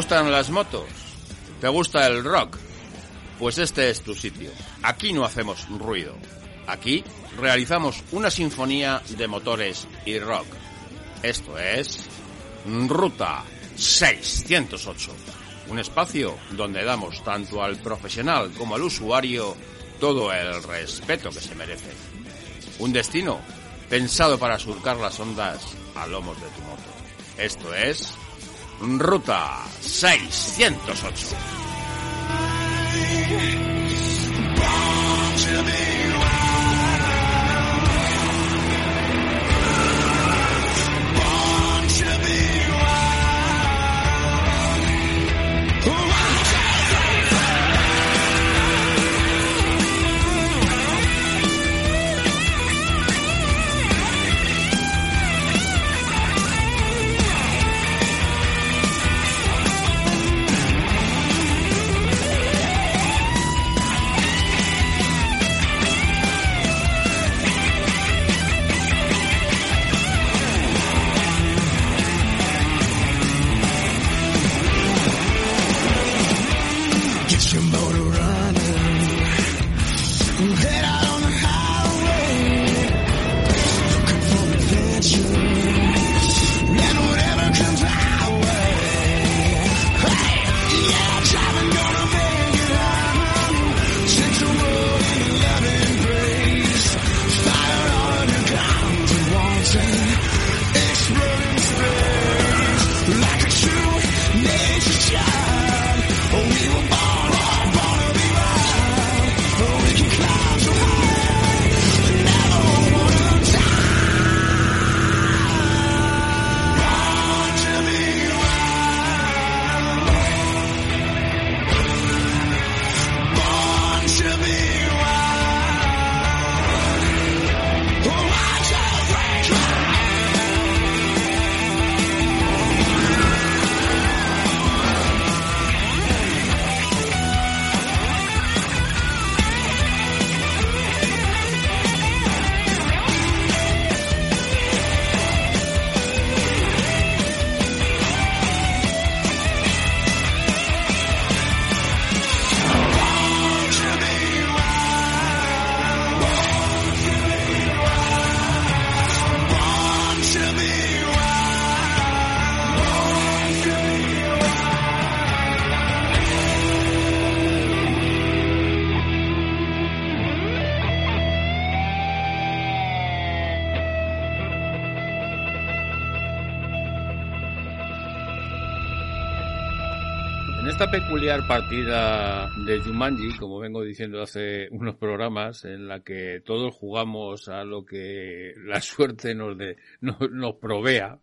¿Te gustan las motos? ¿Te gusta el rock? Pues este es tu sitio. Aquí no hacemos ruido. Aquí realizamos una sinfonía de motores y rock. Esto es Ruta 608. Un espacio donde damos tanto al profesional como al usuario todo el respeto que se merece. Un destino pensado para surcar las ondas a lomos de tu moto. Esto es Ruta 608. Partida de Jumanji, como vengo diciendo hace unos programas, en la que todos jugamos a lo que la suerte nos, de, nos, provea,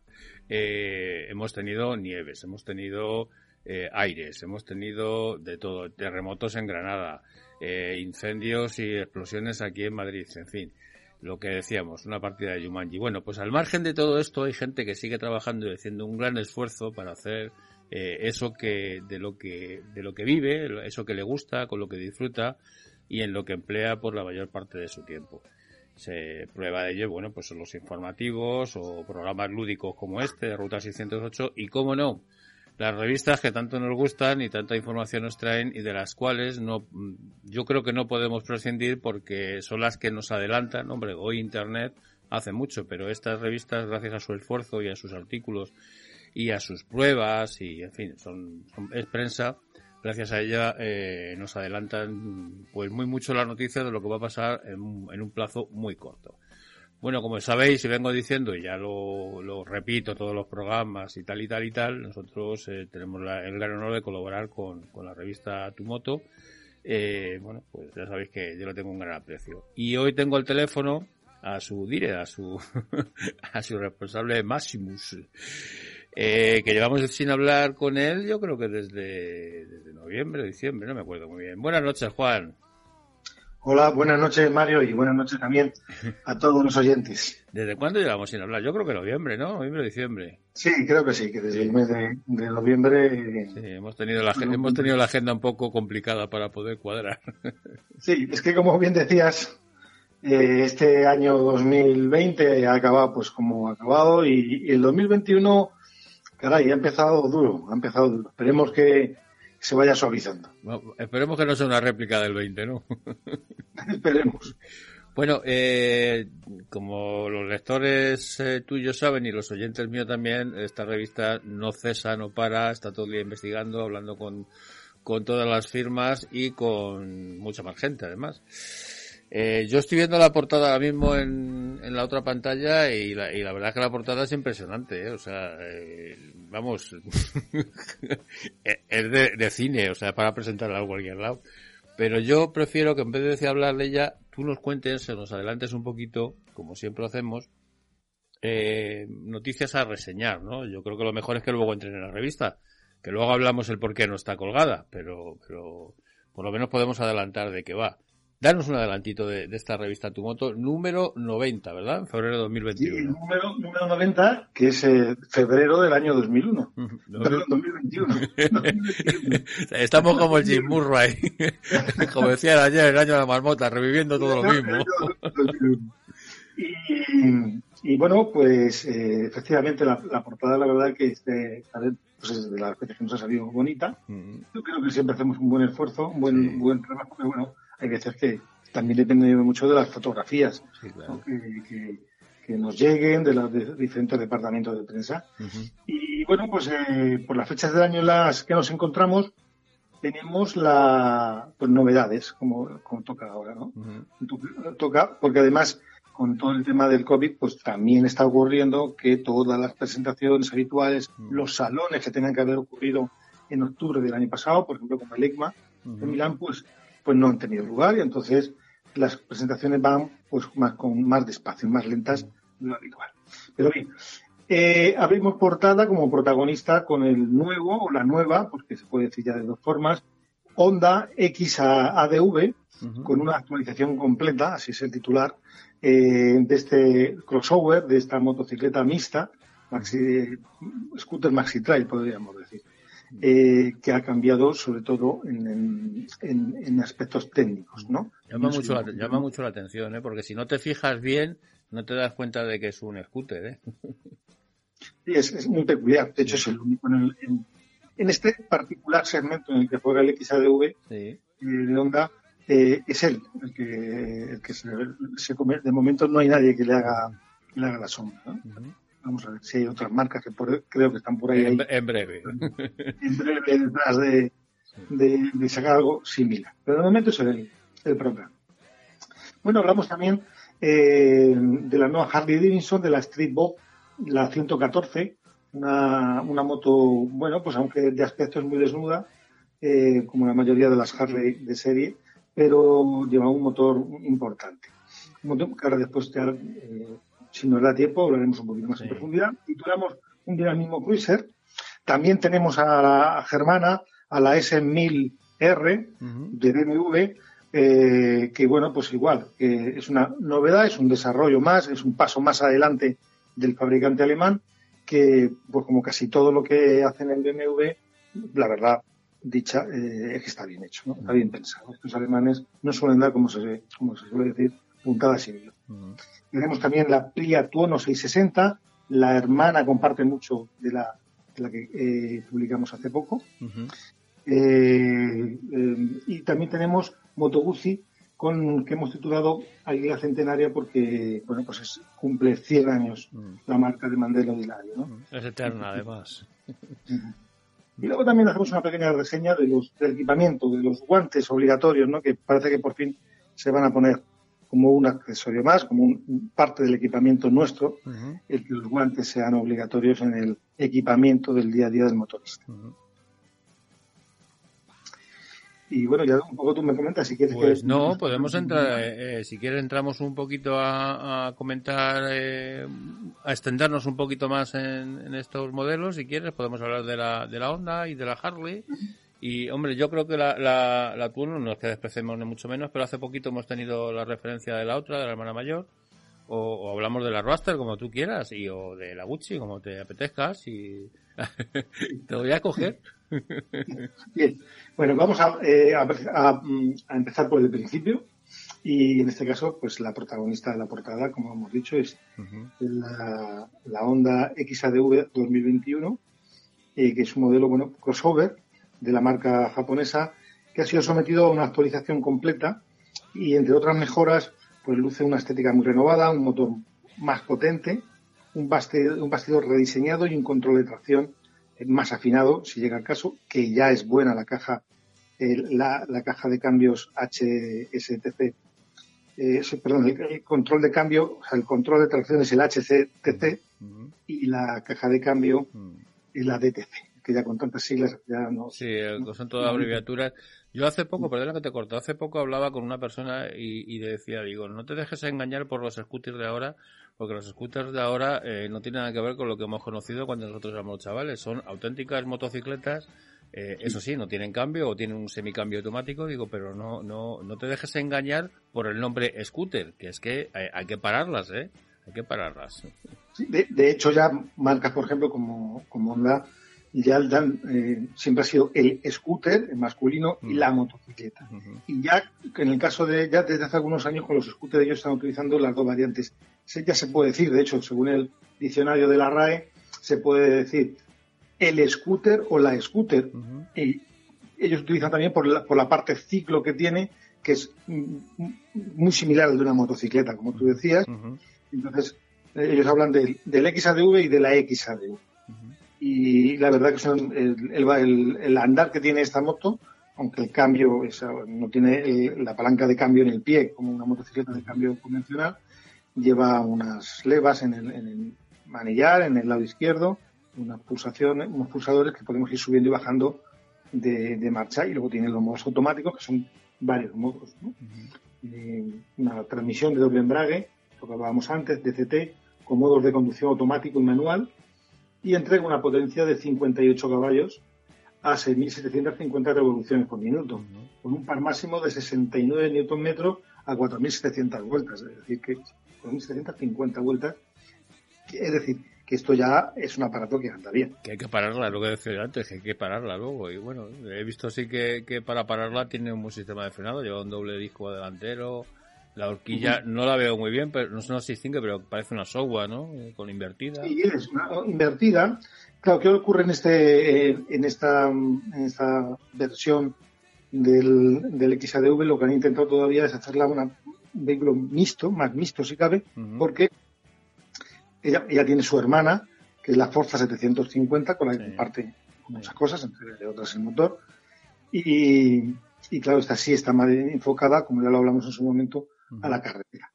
eh, hemos tenido nieves, hemos tenido eh, aires, hemos tenido de todo, terremotos en Granada, eh, incendios y explosiones aquí en Madrid, en fin lo que decíamos, una partida de Jumanji. Bueno, pues al margen de todo esto hay gente que sigue trabajando y haciendo un gran esfuerzo para hacer eh, eso que de lo que de lo que vive, eso que le gusta, con lo que disfruta y en lo que emplea por la mayor parte de su tiempo. Se prueba de ello, bueno, pues son los informativos o programas lúdicos como este de Ruta 608 y cómo no, las revistas que tanto nos gustan y tanta información nos traen y de las cuales no yo creo que no podemos prescindir porque son las que nos adelantan, hombre, hoy internet hace mucho, pero estas revistas gracias a su esfuerzo y a sus artículos y a sus pruebas y en fin son, es prensa gracias a ella eh, nos adelantan pues muy mucho la noticia de lo que va a pasar en, un plazo muy corto. Bueno como sabéis y vengo diciendo y ya lo, lo repito todos los programas y tal y tal y tal nosotros eh, tenemos el gran honor de colaborar con, con la revista Tu Moto eh, bueno pues ya sabéis que yo lo tengo un gran aprecio. Y hoy tengo el teléfono a su dire a su a su responsable Maximus eh, que llevamos sin hablar con él, yo creo que desde, desde noviembre, diciembre, no me acuerdo muy bien. Buenas noches, Juan. Hola, buenas noches, Mario, y buenas noches también a todos los oyentes. ¿Desde cuándo llevamos sin hablar? Yo creo que noviembre, ¿no? Noviembre, diciembre. Sí, creo que sí, que desde el mes de, noviembre. Sí, hemos tenido, la, hemos tenido la agenda un poco complicada para poder cuadrar. Sí, es que como bien decías, eh, este año 2020 ha acabado pues como ha acabado y, y el 2021 Caray, ha empezado duro, ha empezado duro. Esperemos que se vaya suavizando. esperemos que no sea una réplica del 20, ¿no? esperemos. Bueno, eh, como los lectores eh, tuyos saben y los oyentes míos también, esta revista no cesa, no para, está todo el día investigando, hablando con, con todas las firmas y con mucha más gente además. Eh, yo estoy viendo la portada ahora mismo en, en la otra pantalla y la, y la verdad es que la portada es impresionante, ¿eh? o sea, eh, vamos, es de, cine, o sea, para presentarla a cualquier lado. Pero yo prefiero que en vez de hablar de ella, tú nos cuentes, se nos adelantes un poquito, como siempre hacemos, eh, noticias a reseñar, ¿no? Yo creo que lo mejor es que luego entren en la revista, que luego hablamos el por qué no está colgada, pero, pero por lo menos podemos adelantar de qué va. Danos un adelantito de, esta revista Tu Moto, número 90, ¿verdad? En febrero de 2021. Sí, número, número 90, que es eh, febrero del año 2001. Perdón, 2021. Estamos como el Jim Murray, como decía ayer, el año de la marmota, reviviendo todo lo mismo. y, y, bueno, pues eh, efectivamente la, la, portada, la verdad que este, pues es de las veces que nos ha salido bonita. Yo creo que siempre hacemos un buen esfuerzo, un buen, buen trabajo, pero bueno hay veces que también depende mucho de las fotografías que, nos lleguen de los diferentes departamentos de prensa. Y bueno, pues eh, por las fechas del año en las que nos encontramos, tenemos la pues, novedades, como, como toca ahora, ¿no? Toca, porque además, con todo el tema del COVID, pues también está ocurriendo que todas las presentaciones habituales, los salones que tenían que haber ocurrido en octubre del año pasado, por ejemplo, como el ECMA de Milán, pues pues no han tenido lugar y entonces las presentaciones van pues más con más despacio, más lentas de lo habitual. Pero bien, eh, abrimos portada como protagonista con el nuevo o la nueva, porque se puede decir ya de dos formas, Honda X ADV con una actualización completa, así es el titular, eh, de este crossover, de esta motocicleta mixta, maxi, scooter maxi trail podríamos decir eh, que ha cambiado sobre todo en, en, aspectos técnicos, ¿no? Llama, mucho la, llama mucho la atención, ¿eh? porque si no te fijas bien, no te das cuenta de que es un scooter, ¿eh? Sí, es, muy peculiar. De hecho, es el único en, en, este particular segmento en el que juega el XADV eh, de Honda, eh, es él el que, el que se, se come. De momento no hay nadie que le haga, que le haga la sombra. ¿no? Vamos a ver si hay otras marcas que creo que están por ahí. En, breve. En breve detrás de, de, sacar algo similar. Pero de momento es el, el propio. Bueno, hablamos también eh, de la nueva Harley Davidson, de la Street Bob, la 114, una, una moto, bueno, pues aunque de aspecto es muy desnuda, eh, como la mayoría de las Harley de serie, pero lleva un motor importante. Un motor que ahora después te, eh, si nos da tiempo, hablaremos un poquito más en profundidad. Titulamos un dinamismo cruiser. También tenemos a la germana, a la S1000R de BMW, eh, que bueno, pues igual, que es una novedad, es un desarrollo más, es un paso más adelante del fabricante alemán, que pues como casi todo lo que hacen en BMW, la verdad, dicha, eh, es que está bien hecho, ¿no? está bien pensado. Estos alemanes no suelen dar, como se, como se suele decir, puntadas tenemos también la Plia Tuono 660, la hermana comparte mucho de la, de la que eh, publicamos hace poco. eh, eh, y también tenemos Moto Guzzi, con que hemos titulado Águila Centenaria porque bueno pues es, cumple 100 años mm. la marca de Mandela Hilario. ¿no? Es eterna además. Y luego también hacemos una pequeña reseña de los, del equipamiento, de los guantes obligatorios, ¿no? que parece que por fin se van a poner como un accesorio más, como un, parte del equipamiento nuestro, el que los guantes sean obligatorios en el equipamiento del día a día del motorista. Y bueno, ya un poco tú me comentas si quieres. Pues no, podemos entrar, eh, eh, si quieres entramos un poquito a, comentar, eh, a extendernos un poquito más en, en, estos modelos, si quieres, podemos hablar de la, de la Honda y de la Harley. Y, hombre, yo creo que la, la, la no es que despreciemos ni mucho menos, pero hace poquito hemos tenido la referencia de la otra, de la hermana mayor, o, hablamos de la Raster como tú quieras, y o de la Gucci como te apetezcas, y te voy a coger. Bien, bueno, vamos a, eh, a, empezar por el principio, y en este caso, pues la protagonista de la portada, como hemos dicho, es la, la Honda XADV 2021, que es un modelo bueno crossover de la marca japonesa que ha sido sometido a una actualización completa y entre otras mejoras pues luce una estética muy renovada, un motor más potente, un bastidor, un bastidor rediseñado y un control de tracción más afinado, si llega el caso, que ya es buena la caja, la, caja de cambios HSTC. Eh, perdón, el, control de cambio, o sea, el control de tracción es el HCTC y la caja de cambio es la DTC, que ya con tantas siglas ya no. Sí, son todas abreviaturas. Yo hace poco, perdona que te corto, hace poco hablaba con una persona y, y decía, digo, no te dejes engañar por los scooters de ahora, porque los scooters de ahora eh, no tienen nada que ver con lo que hemos conocido cuando nosotros éramos chavales. Son auténticas motocicletas. Eh, eso sí, no tienen cambio o tienen un semicambio automático, digo, pero no, no, no te dejes engañar por el nombre scooter, que es que hay, que pararlas, ¿eh? Hay que pararlas. de, hecho, ya marcas, por ejemplo, como, como Honda, ya dan, eh, siempre ha sido el scooter, el masculino, y la motocicleta. Y ya, en el caso de, ya desde hace algunos años, con los scooters ellos están utilizando las dos variantes ya se puede decir, de hecho, según el diccionario de la RAE, se puede decir el scooter o la scooter. Y ellos utilizan también por la, por la parte ciclo que tiene, que es muy similar al de una motocicleta, como tú decías. Entonces, ellos hablan del, del XADV y de la XADV. Y la verdad que son el, andar que tiene esta moto, aunque el cambio no tiene la palanca de cambio en el pie como una motocicleta de cambio convencional, lleva unas levas en el, manillar, en el lado izquierdo, unas pulsaciones, unos pulsadores que podemos ir subiendo y bajando de, marcha y luego tiene los modos automáticos que son varios modos. una transmisión de doble embrague, lo que hablábamos antes, DCT, con modos de conducción automático y manual y entrega una potencia de 58 caballos a 6.750 revoluciones por minuto, con un par máximo de 69 Nm a 4.700 vueltas. Es decir, que 4.750 vueltas. Es decir, que esto ya es un aparato que anda bien. Que hay que pararla, lo que decía antes, que hay que pararla luego. Y bueno, he visto sí que, que para pararla tiene un buen sistema de frenado, lleva un doble disco delantero. La horquilla no la veo muy bien, pero no sé si distingue, pero parece una software, ¿no? Eh, con invertida. Sí, es una invertida. Claro, ¿qué ocurre en este en esta en esta versión del, del XADV? Lo que han intentado todavía es hacerla una vehículo mixto, más mixto si cabe, porque ella, ella, tiene su hermana, que es la Forza 750, con la que comparte muchas cosas, entre otras el motor. Y, y, claro, esta sí está más enfocada, como ya lo hablamos en su momento, a la carretera.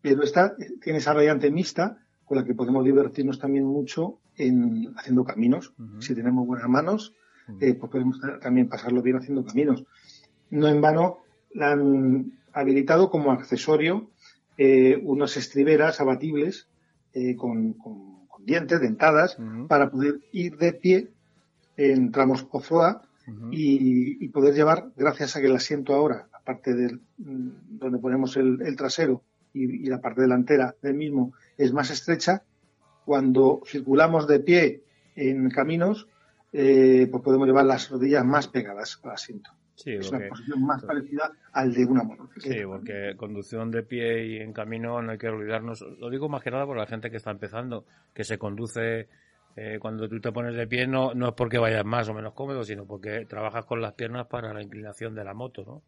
Pero esta tiene esa variante mixta con la que podemos divertirnos también mucho en haciendo caminos. Si tenemos buenas manos, eh, pues podemos también pasarlo bien haciendo caminos. No en vano la han habilitado como accesorio eh, unas estriberas abatibles eh, con, dientes, dentadas, para poder ir de pie en tramos off y, poder llevar, gracias a que el asiento ahora, parte del, mm, donde ponemos el, trasero y, la parte delantera del mismo es más estrecha, cuando circulamos de pie en caminos, eh, pues podemos llevar las rodillas más pegadas al asiento. Sí, es una posición más parecida al de una motocicleta. Sí, porque conducción de pie y en camino no hay que olvidarnos. Lo digo más que nada por la gente que está empezando, que se conduce eh, cuando tú te pones de pie no, no es porque vayas más o menos cómodo, sino porque trabajas con las piernas para la inclinación de la moto, ¿no?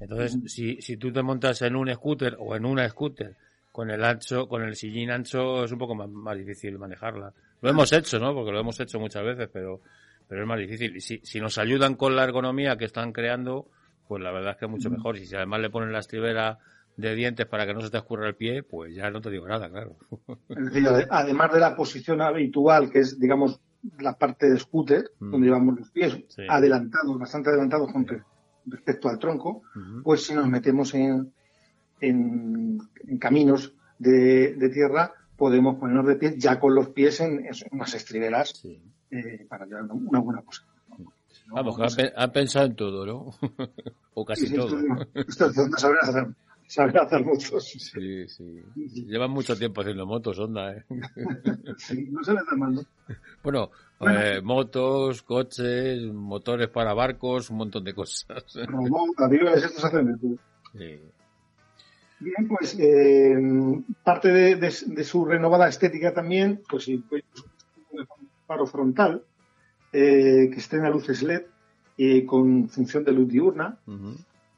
Entonces, si, si tú te montas en un scooter o en una scooter con el ancho, con el sillín ancho, es un poco más, más difícil manejarla. Lo hemos hecho, ¿no? Porque lo hemos hecho muchas veces, pero pero es más difícil. Y si, si nos ayudan con la ergonomía que están creando, pues la verdad es que es mucho mejor. Y si además le ponen la estribera de dientes para que no se te escurra el pie, pues ya no te digo nada, claro. además de la posición habitual, que es, digamos, la parte de scooter, mm. donde llevamos los pies adelantados, bastante adelantados con respecto al tronco, pues si nos metemos en, en, caminos de, de, tierra, podemos ponernos de pie ya con los pies en, unas estriberas eh, para llevar una buena cosa. Vamos, han, pensado en todo, ¿no? o casi todo. Esto, es donde saber hacer motos. Sí, sí. Llevan mucho tiempo haciendo motos, onda, ¿eh? sí, no se les da mal, ¿no? Bueno, Eh, motos, coches, motores para barcos, un montón de cosas. aviones, estos hacen sí. Bien, pues eh, parte de, de, de, su renovada estética también, pues sí, pues, faro frontal, eh, que estrena luces LED eh, con función de luz diurna,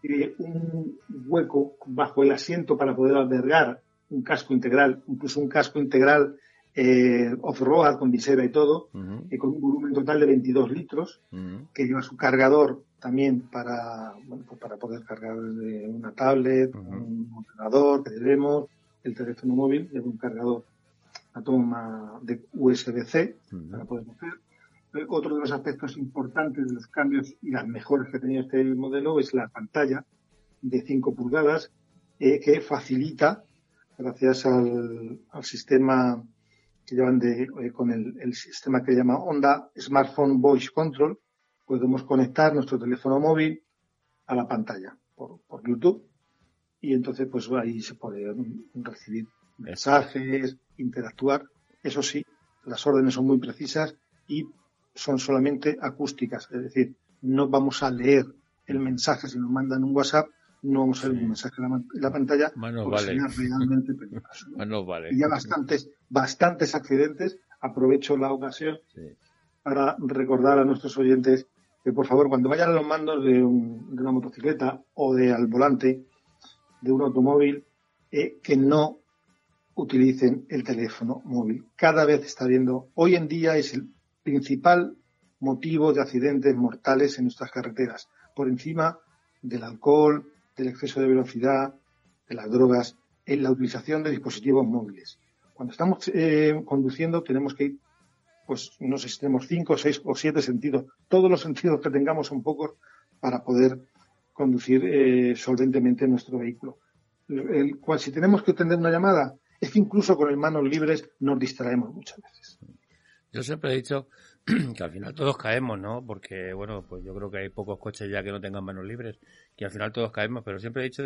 tiene un hueco bajo el asiento para poder albergar un casco integral, incluso un casco integral eh, off-road con visera y todo, y con un volumen total de 22 litros, que lleva su cargador también para, bueno, pues para poder cargar una tablet, un ordenador que debemos, el teléfono móvil, lleva un cargador a toma de USB-C para poder hacer. Otro de los aspectos importantes de los cambios y las mejores que tenido este modelo es la pantalla de 5 pulgadas eh, que facilita, gracias al, sistema que llevan de, eh, con el, sistema que llama Onda Smartphone Voice Control, podemos conectar nuestro teléfono móvil a la pantalla por, por YouTube y entonces pues ahí se puede recibir mensajes, interactuar. Eso sí, las órdenes son muy precisas y son solamente acústicas, es decir, no vamos a leer el mensaje si nos mandan un WhatsApp, no vamos a leer un mensaje en la, pantalla porque vale. realmente peligroso. Y ya bastantes, bastantes accidentes. Aprovecho la ocasión para recordar a nuestros oyentes que por favor cuando vayan a los mandos de, una motocicleta o de al volante de un automóvil, eh, que no utilicen el teléfono móvil. Cada vez está viendo, hoy en día es el principal motivo de accidentes mortales en nuestras carreteras, por encima del alcohol, del exceso de velocidad, de las drogas, en la utilización de dispositivos móviles. Cuando estamos eh, conduciendo tenemos que ir, pues no sé si tenemos cinco, seis o siete sentidos. Todos los sentidos que tengamos son pocos para poder conducir eh, solventemente nuestro vehículo. El, cual, si tenemos que atender una llamada, es que incluso con las manos libres nos distraemos muchas veces. Yo siempre he dicho que al final todos caemos, ¿no? Porque, bueno, pues yo creo que hay pocos coches ya que no tengan manos libres, que al final todos caemos, pero siempre he dicho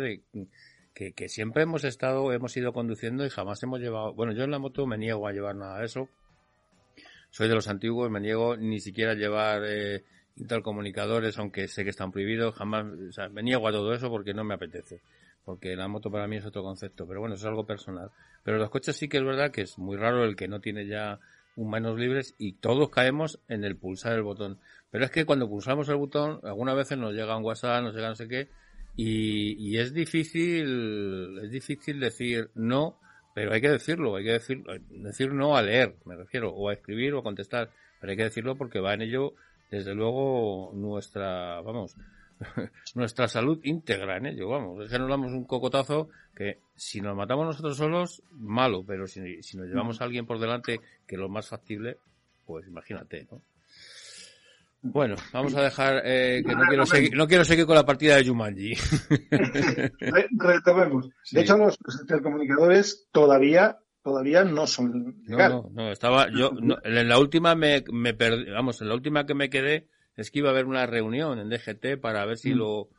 que, siempre hemos estado, hemos ido conduciendo y jamás hemos llevado, bueno, yo en la moto me niego a llevar nada de eso. Soy de los antiguos, me niego ni siquiera a llevar eh, intercomunicadores, aunque sé que están prohibidos, jamás, o sea, me niego a todo eso porque no me apetece. Porque la moto para mí es otro concepto, pero bueno, es algo personal. Pero los coches sí que es verdad que es muy raro el que no tiene ya manos libres y todos caemos en el pulsar el botón. Pero es que cuando pulsamos el botón, algunas veces nos llega un WhatsApp, nos llega no sé qué, y, y es difícil, es difícil decir no, pero hay que decirlo, hay que decir, decir no a leer, me refiero, o a escribir o a contestar, pero hay que decirlo porque va en ello, desde luego, nuestra, vamos, nuestra salud íntegra en ello, vamos. Es que nos damos un cocotazo que si nos matamos nosotros solos, malo, pero si, si nos llevamos a alguien por delante, que lo más factible, pues imagínate, ¿no? Bueno, vamos a dejar eh, que no quiero, seguir, no quiero seguir con la partida de Jumanji. Retomemos. De hecho, los, telecomunicadores todavía todavía no son legales. No, no, estaba yo en la última me, me perdí, vamos, en la última que me quedé es que iba a haber una reunión en DGT para ver si mm. lo...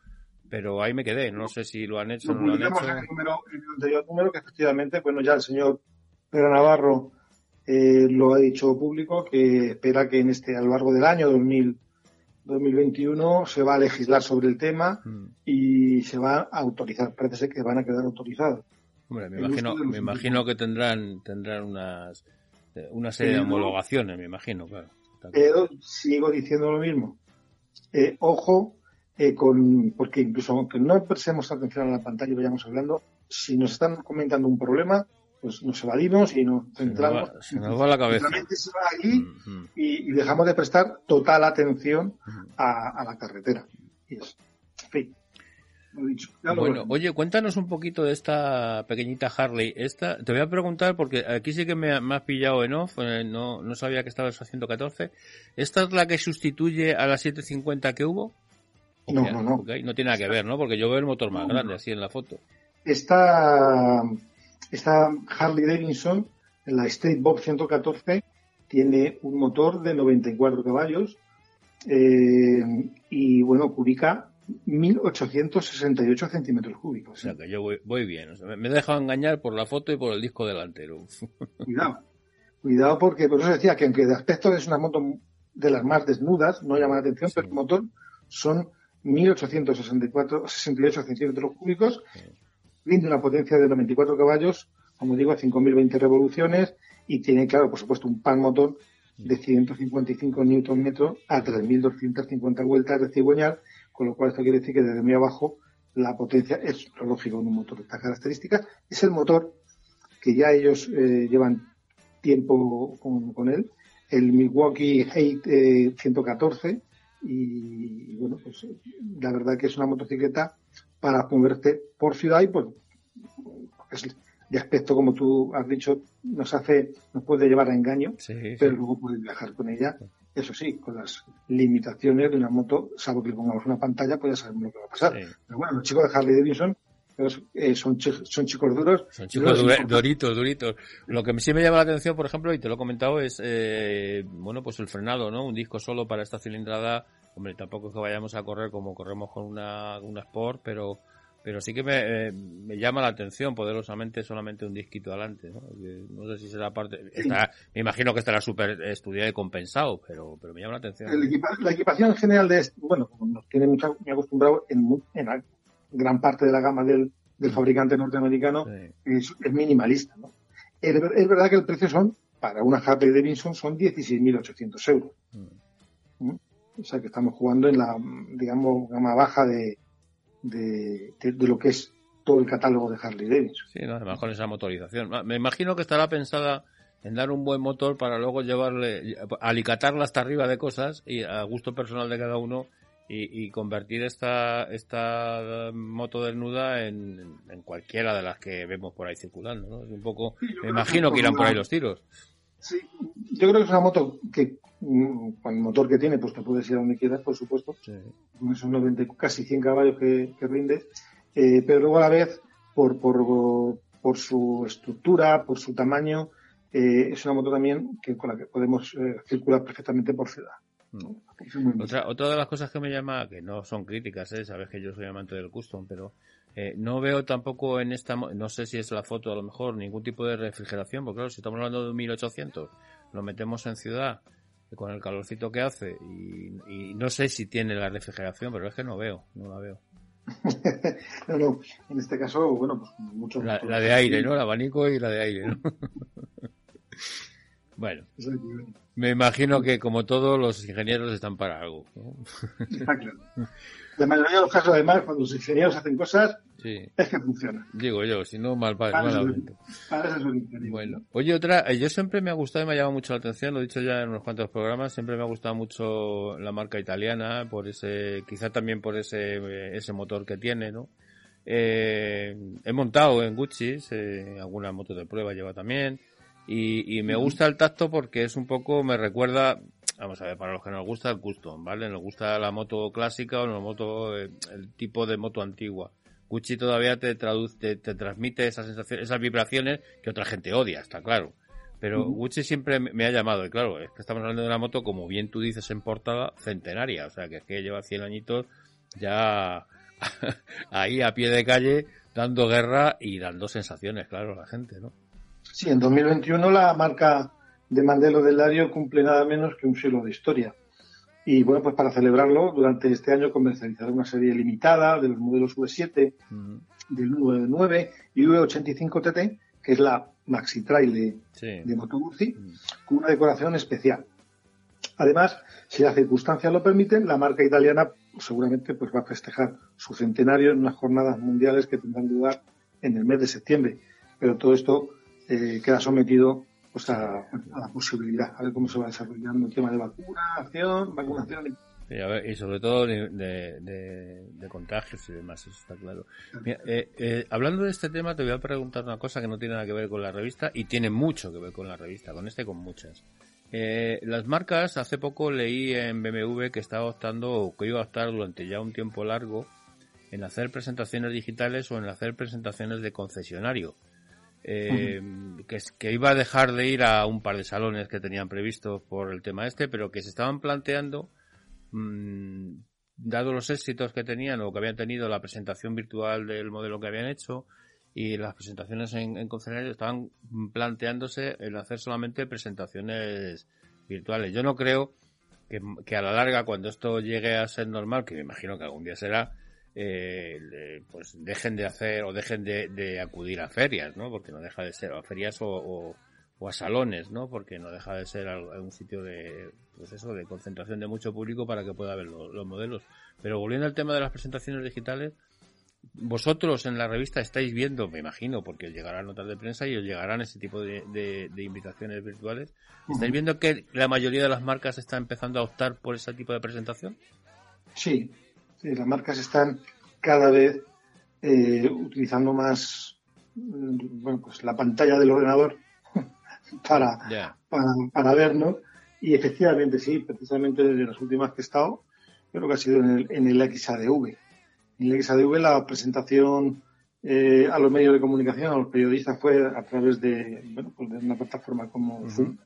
Pero ahí me quedé, no sé si lo han hecho o no lo han hecho. En el, número, en el anterior número que efectivamente, bueno, ya el señor Pedro Navarro eh, lo ha dicho público, que espera que en este, a lo largo del año 2000, 2021 se va a legislar sobre el tema mm. y se va a autorizar. Parece ser que van a quedar autorizados. Hombre, me imagino, me imagino que tendrán, tendrán unas, eh, una serie de homologaciones, me imagino, claro. Pero sigo diciendo lo mismo. Eh, ojo eh, con, porque incluso aunque no prestemos atención a la pantalla y vayamos hablando, si nos están comentando un problema, pues nos evadimos y nos centramos. Se nos va, la cabeza. Se va ahí y, dejamos de prestar total atención a, la carretera. Y es, en fin bueno, oye, cuéntanos un poquito de esta pequeñita Harley. Esta, te voy a preguntar porque aquí sí que me, has pillado en off, eh, no, no sabía que estabas a 114. ¿Esta es la que sustituye a la 750 que hubo? No, no, no. No tiene nada que ver, ¿no? Porque yo veo el motor más grande así en la foto. Esta, esta Harley Davidson, la State Bob 114, tiene un motor de 94 caballos eh, y, bueno, publica 1868 centímetros cúbicos. O sea que yo voy, bien. me he dejado engañar por la foto y por el disco delantero. Cuidado. Cuidado porque, por eso decía que aunque de aspecto es una moto de las más desnudas, no llama la atención, pero el motor son 1864, 68 centímetros cúbicos, rinde una potencia de 94 caballos, como digo, a 5020 revoluciones y tiene, claro, por supuesto, un pan motor de 155 Nm a 3.250 vueltas de cigüeñal, con lo cual esto quiere decir que desde muy abajo la potencia es lo lógico en un motor. De estas características. Es el motor que ya ellos eh, llevan tiempo con, él, el Milwaukee Hate 114, eh, y bueno, pues la verdad que es una motocicleta para moverte por ciudad y por, es de aspecto, como tú has dicho, nos hace, nos puede llevar a engaño, pero luego puedes viajar con ella, eso sí, con las limitaciones de una moto, salvo que le pongamos una pantalla, pues ya sabemos lo que va a pasar. Pero bueno, los chicos de Harley Davidson eh, son, son chicos duros. Son chicos duritos, duritos. Lo que sí me llama la atención, por ejemplo, y te lo he comentado, es, eh, bueno, pues el frenado, ¿no? Un disco solo para esta cilindrada. Hombre, tampoco es que vayamos a correr como corremos con una, una Sport, pero pero sí que me, eh, me, llama la atención poderosamente solamente un disquito adelante, ¿no? no sé si será parte, me imagino que estará súper estudiado y compensado, pero, pero me llama la atención. la equipación en general de, bueno, nos tiene mucho, me acostumbrado en, en gran parte de la gama del, del fabricante norteamericano, es, minimalista, ¿no? Es, verdad que el precio son, para una Harley Davidson, son 16.800 euros. Mm. ¿Mm? O sea que estamos jugando en la, digamos, gama baja de, de, lo que es todo el catálogo de Harley Davidson. Sí, además con esa motorización. Me imagino que estará pensada en dar un buen motor para luego llevarle, alicatarla hasta arriba de cosas y a gusto personal de cada uno y, convertir esta, esta moto desnuda en, en, cualquiera de las que vemos por ahí circulando, ¿no? Es un poco, me imagino que irán por ahí los tiros. Sí, yo creo que es una moto que Mm, con el motor que tiene, pues te puedes ir a donde quieras, por supuesto. Con esos 90, casi 100 caballos que, rinde. Eh, pero luego a la vez, por, por, por su estructura, por su tamaño, eh, es una moto también que con la que podemos eh, circular perfectamente por ciudad. Mm. Otra, otra de las cosas que me llama, que no son críticas, ¿eh? sabes que yo soy amante del custom, pero no veo tampoco en esta, no sé si es la foto a lo mejor, ningún tipo de refrigeración, porque claro, si estamos hablando de 1800, lo metemos en ciudad, con el calorcito que hace y, no sé si tiene la refrigeración, pero es que no veo, no la veo. no, no, en este caso, bueno, pues mucho. La, la de aire, ¿no? El abanico y la de aire, ¿no? bueno. Me imagino que como todos los ingenieros están para algo. ¿no? Está claro. La mayoría de los casos, además, cuando los ingenieros hacen cosas, es que funciona. Digo yo, si no, mal, para, Para eso Bueno, oye, otra, eh, yo siempre me ha gustado y me ha llamado mucho la atención, lo he dicho ya en unos cuantos programas, siempre me ha gustado mucho la marca italiana, por ese, quizá también por ese, eh, ese motor que tiene, ¿no? Eh, he montado en Gucci, eh, alguna moto de prueba lleva también, y, y me gusta el tacto porque es un poco, me recuerda, vamos a ver, para los que nos gusta el custom, ¿vale? Nos gusta la moto clásica o la moto, eh, el tipo de moto antigua. Gucci todavía te traduce, te, transmite esas sensaciones, esas vibraciones que otra gente odia, está claro. Pero Gucci siempre me ha llamado, y claro, es que estamos hablando de una moto, como bien tú dices en portada, centenaria, o sea, que es que lleva 100 añitos ya ahí a pie de calle, dando guerra y dando sensaciones, claro, a la gente, ¿no? Sí, en 2021 la marca de Mandelo del Lario cumple nada menos que un siglo de historia. Y bueno, pues para celebrarlo, durante este año comercializará una serie limitada de los modelos V7, del V9 y V85 TT, que es la Maxi Trail de, de Moto Guzzi, con una decoración especial. Además, si las circunstancias lo permiten, la marca italiana seguramente pues va a festejar su centenario en unas jornadas mundiales que tendrán lugar en el mes de septiembre. Pero todo esto eh, queda sometido pues a, la posibilidad, a ver cómo se va desarrollando el tema de vacunación, vacunación. y sobre todo de, contagios y demás, eso está claro. Eh, eh, hablando de este tema, te voy a preguntar una cosa que no tiene nada que ver con la revista y tiene mucho que ver con la revista, con este y con muchas. Eh, las marcas, hace poco leí en BMW que estaba optando o que iba a optar durante ya un tiempo largo en hacer presentaciones digitales o en hacer presentaciones de concesionario eh, que, que, iba a dejar de ir a un par de salones que tenían previstos por el tema este, pero que se estaban planteando, mmm, dado los éxitos que tenían o que habían tenido la presentación virtual del modelo que habían hecho y las presentaciones en, en estaban planteándose el hacer solamente presentaciones virtuales. Yo no creo que, que a la larga, cuando esto llegue a ser normal, que me imagino que algún día será, eh, pues dejen de hacer o dejen de, acudir a ferias, ¿no? Porque no deja de ser, a ferias o, o a salones, ¿no? Porque no deja de ser un sitio de, pues eso, de concentración de mucho público para que pueda ver los modelos. Pero volviendo al tema de las presentaciones digitales, vosotros en la revista estáis viendo, me imagino, porque os llegarán notas de prensa y os llegarán ese tipo de, invitaciones virtuales, ¿estáis viendo que la mayoría de las marcas están empezando a optar por ese tipo de presentación? Sí, sí las marcas están cada vez eh, utilizando más mm, bueno, pues la pantalla del ordenador para, para, para vernos. Y efectivamente, sí, precisamente desde las últimas que he estado, creo que ha sido en el, en el XADV. En el XADV la presentación eh, a los medios de comunicación, a los periodistas, fue a través de, bueno, pues de una plataforma como Zoom.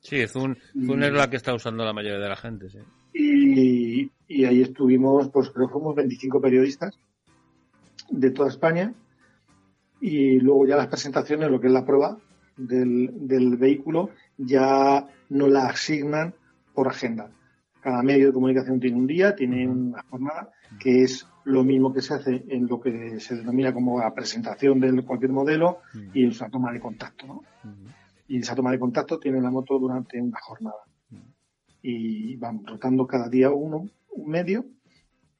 Sí, Zoom, Zoom es la que está usando la mayoría de la gente, sí. Y, y ahí estuvimos, pues creo que fuimos 25 periodistas de toda España y luego ya las presentaciones, lo que es la prueba, del, vehículo ya no la asignan por agenda. Cada medio de comunicación tiene un día, tiene una jornada, que es lo mismo que se hace en lo que se denomina como la presentación de cualquier modelo y esa toma de contacto. Y esa toma de contacto tiene la moto durante una jornada. Y van rotando cada día uno, un medio,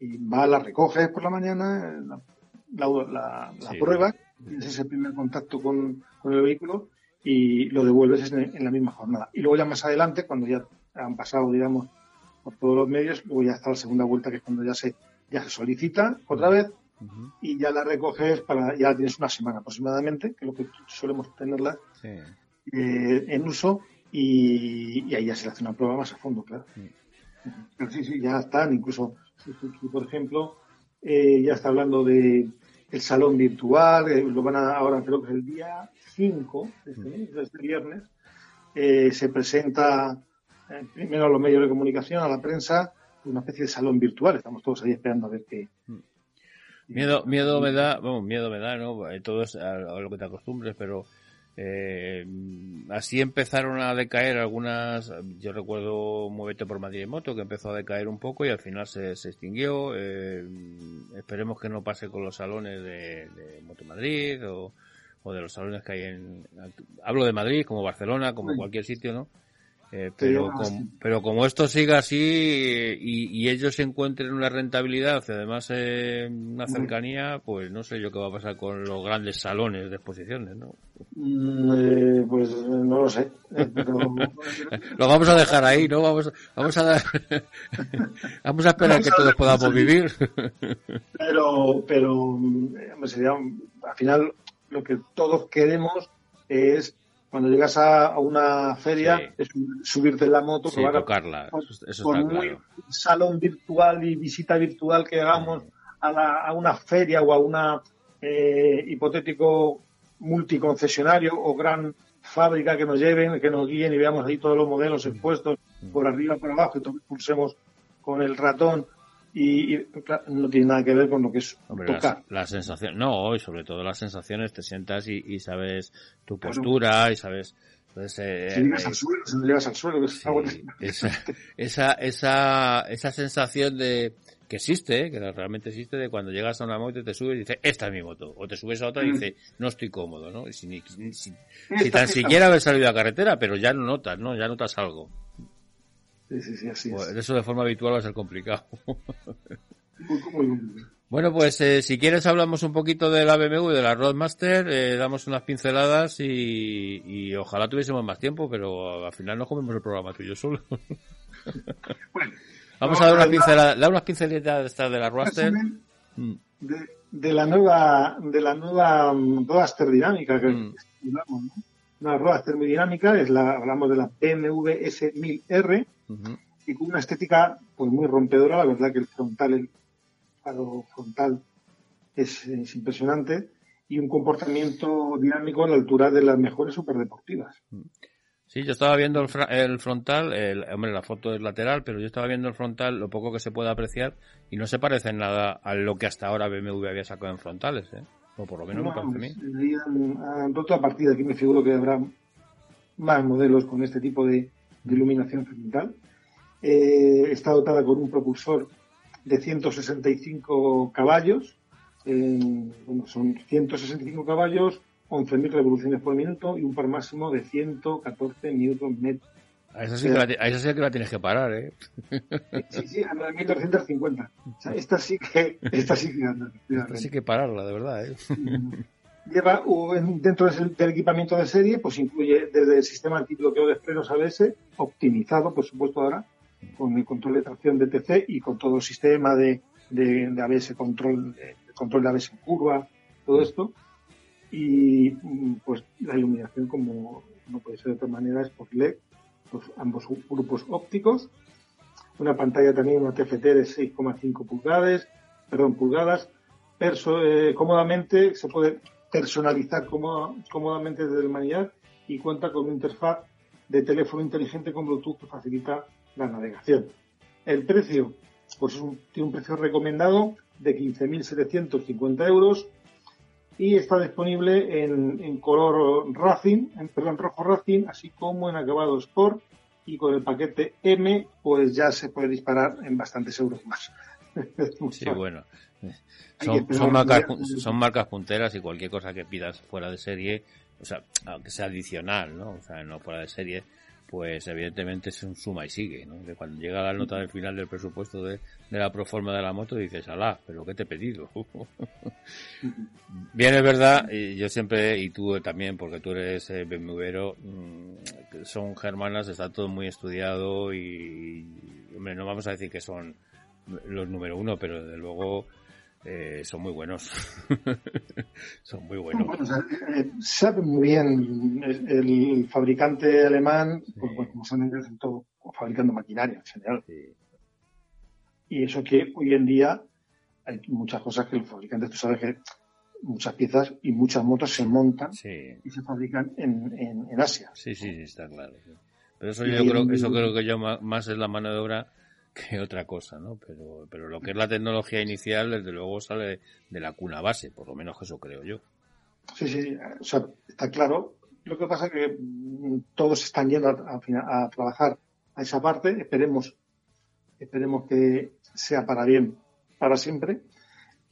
y va, la recoges por la mañana, la, la, prueba, ese primer contacto con, con el vehículo y lo devuelves en, la misma jornada. Y luego ya más adelante, cuando ya han pasado, digamos, por todos los medios, luego ya está la segunda vuelta, que es cuando ya se, ya se solicita otra vez y ya la recoges para, ya tienes una semana aproximadamente, que es lo que solemos tenerla eh, en uso y, ahí ya se le hace una prueba más a fondo, claro. Sí, sí, ya están, incluso, por ejemplo, eh, ya está hablando de el salón virtual, eh, lo van a, ahora creo que es el día 5 de este, este viernes, eh, se presenta primero a los medios de comunicación, a la prensa, una especie de salón virtual. Estamos todos ahí esperando a ver qué. Miedo, miedo me da, bueno, miedo me da, ¿no? Todo es a, lo que te acostumbres, pero eh, así empezaron a decaer algunas, yo recuerdo Muévete por Madrid en moto, que empezó a decaer un poco y al final se, se extinguió. Eh, esperemos que no pase con los salones de, de Moto Madrid o, o de los salones que hay en... Hablo de Madrid, como Barcelona, como cualquier sitio, ¿no? Eh, pero, pero como esto siga así y, y, ellos encuentren una rentabilidad, además eh, una cercanía, pues no sé yo qué va a pasar con los grandes salones de exposiciones, ¿no? Mm, eh, pues no lo sé. Eh, lo vamos a dejar ahí, ¿no? Vamos, vamos a dar, vamos a esperar que todos podamos vivir. pero, pero, sería, al final, lo que todos queremos es cuando llegas a, una feria es subirte en la moto, sí, tocarla. Eso, con un salón virtual y visita virtual que hagamos a, una feria o a una eh, hipotético multiconcesionario o gran fábrica que nos lleven, que nos guíen y veamos ahí todos los modelos expuestos por arriba, por abajo y pulsemos con el ratón y, no tiene nada que ver con lo que es tocar. La, sensación, no, y sobre todo las sensaciones, te sientas y, sabes tu postura y sabes... Pues, eh, si llegas al suelo, si llegas al suelo, esa, esa, esa, esa sensación de que existe, que realmente existe, de cuando llegas a una moto y te subes y dices, esta es mi moto. O te subes a otra y mm. dices, no estoy cómodo, ¿no? Y si, si, si tan siquiera haber salido a carretera, pero ya no notas, ¿no? Ya notas algo. Pues eso de forma habitual va a ser complicado. Bueno, pues eh, si quieres hablamos un poquito de la BMW de la Roadmaster, eh, damos unas pinceladas y, ojalá tuviésemos más tiempo, pero al final no comemos el programa tú y yo solo. vamos a dar una pincelada, unas pinceladas de la Roadster. Mm. De, la nueva, de la nueva mm, Roadster dinámica que mm. Una Roadster dinámica, es la, hablamos de la BMW S1000R, y con una estética pues muy rompedora, la verdad que el frontal, el faro frontal es, impresionante y un comportamiento dinámico a la altura de las mejores superdeportivas. Sí, yo estaba viendo el, frontal, el, hombre, la foto es lateral, pero yo estaba viendo el frontal, lo poco que se puede apreciar, y no se parece en nada a lo que hasta ahora BMW había sacado en frontales, ¿eh? O por lo menos me parece a mí. Han roto a partir de aquí me figuro que habrá más modelos con este tipo de, de iluminación frontal. Eh, está dotada con un propulsor de 165 caballos. bueno, son 165 caballos 11.000 revoluciones por minuto y un par máximo de 114 newton metros. A esa sí, que la, a esa sí que la tienes que parar, ¿eh? Sí, sí, a 9.350. O sea, esta sí que, esta sí que anda. Esta sí que pararla, de verdad, ¿eh? Lleva, dentro del equipamiento de serie, pues incluye desde el sistema antibloqueo de frenos ABS, optimizado, por supuesto, ahora, con el control de tracción de TC y con todo el sistema de, de, de ABS, control de, control de ABS en curva, todo esto. Y pues la iluminación, como no puede ser de otra manera, es por LED, pues, ambos grupos ópticos. Una pantalla también, una TFT de 6,5 pulgadas, perdón, pulgadas. Perso, eh, cómodamente, se puede personalizar cómodamente desde el manillar y cuenta con una interfaz de teléfono inteligente con Bluetooth que facilita la navegación. El precio, pues tiene un precio recomendado de 15.750 euros y está disponible en, color racing, en, perdón, rojo racing, así como en acabado sport y con el paquete M pues ya se puede disparar en bastantes euros más. sí, bueno. Son, marcas, son marcas punteras y cualquier cosa que pidas fuera de serie, o sea, aunque sea adicional, ¿no? O sea, no fuera de serie, pues evidentemente es un suma y sigue, ¿no? Que cuando llega la nota del final del presupuesto de, la proforma de la moto dices, alá, pero ¿qué te he pedido? Bien, es verdad, y yo siempre, y tú también, porque tú eres eh, mm, son germanas, está todo muy estudiado y, hombre, no vamos a decir que son los número uno, pero desde luego eh, son muy buenos. son muy buenos. Eh, sabe muy bien el, fabricante alemán, pues, como son todo fabricando maquinaria en general. Y eso que hoy en día hay muchas cosas que los fabricantes, tú sabes que muchas piezas y muchas motos se montan y se fabrican en, en, Asia. Sí, sí, sí, está claro. Pero eso yo creo, eso creo que yo más es la mano de obra que otra cosa, ¿no? Pero, pero lo que es la tecnología inicial, desde luego sale de la cuna base, por lo menos eso creo yo. Sí, sí, o sea, está claro. Lo que pasa es que mm, todos están yendo a, a, trabajar a esa parte. Esperemos, esperemos que sea para bien, para siempre.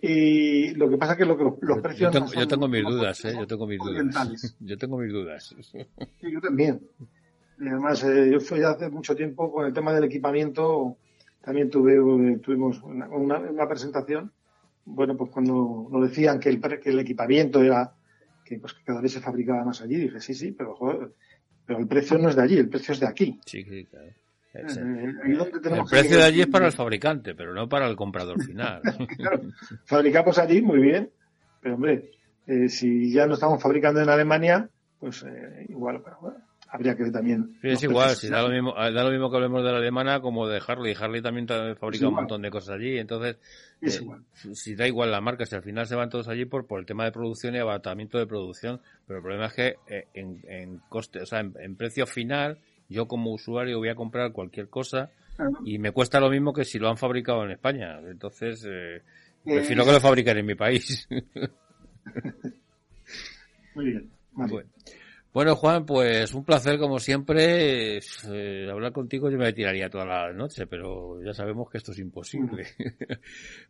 Y lo que pasa es que, lo que los, precios. Yo tengo, yo tengo mis dudas, ¿eh? Yo tengo mis dudas. Yo tengo mis dudas. Sí, yo también. Y además, eh, yo fui hace mucho tiempo con el tema del equipamiento también tuve, eh, tuvimos una, una, presentación, bueno, pues cuando nos decían que el, que el equipamiento era, que, pues, que cada vez se fabricaba más allí, dije, sí, sí, pero joder, pero el precio no es de allí, el precio es de aquí. Sí, sí, claro. Eh, el precio de allí es para el fabricante, pero no para el comprador final. claro, fabricamos allí muy bien, pero hombre, eh, si ya no estamos fabricando en Alemania, pues eh, igual, pero bueno, habría que ver también. es igual, si da lo, mismo, da lo mismo que hablemos de la alemana como de Harley. Harley también fabrica un montón de cosas allí, entonces, eh, si da igual la marca, si al final se van todos allí por, por el tema de producción y abatamiento de producción, pero el problema es que eh, en, en coste, o sea, en, precio final, yo como usuario voy a comprar cualquier cosa y me cuesta lo mismo que si lo han fabricado en España. Entonces, eh, prefiero que lo fabriquen en mi país. Muy bien. Bueno. Bueno, Juan, pues un placer como siempre. Eh, hablar contigo yo me tiraría toda la noche, pero ya sabemos que esto es imposible.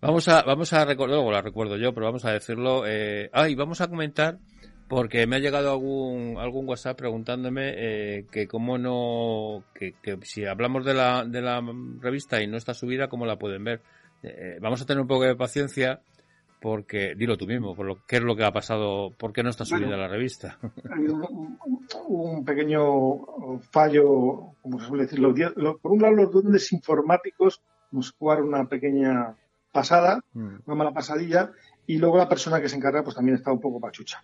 vamos a, vamos a recordar, luego la recuerdo yo, pero vamos a decirlo. Eh, ah, y vamos a comentar, porque me ha llegado algún, algún WhatsApp preguntándome eh, que cómo no, que, que si hablamos de la, de la revista y no está subida, ¿cómo la pueden ver? Eh, vamos a tener un poco de paciencia porque, dilo tú mismo, por lo, ¿qué es lo que ha pasado? ¿Por qué no está subida la revista? Hay un, un, pequeño fallo, como se suele decir, por un lado los duendes informáticos nos jugaron una pequeña pasada, mm. una mala pasadilla, y luego la persona que se encarga pues también está un poco pachucha.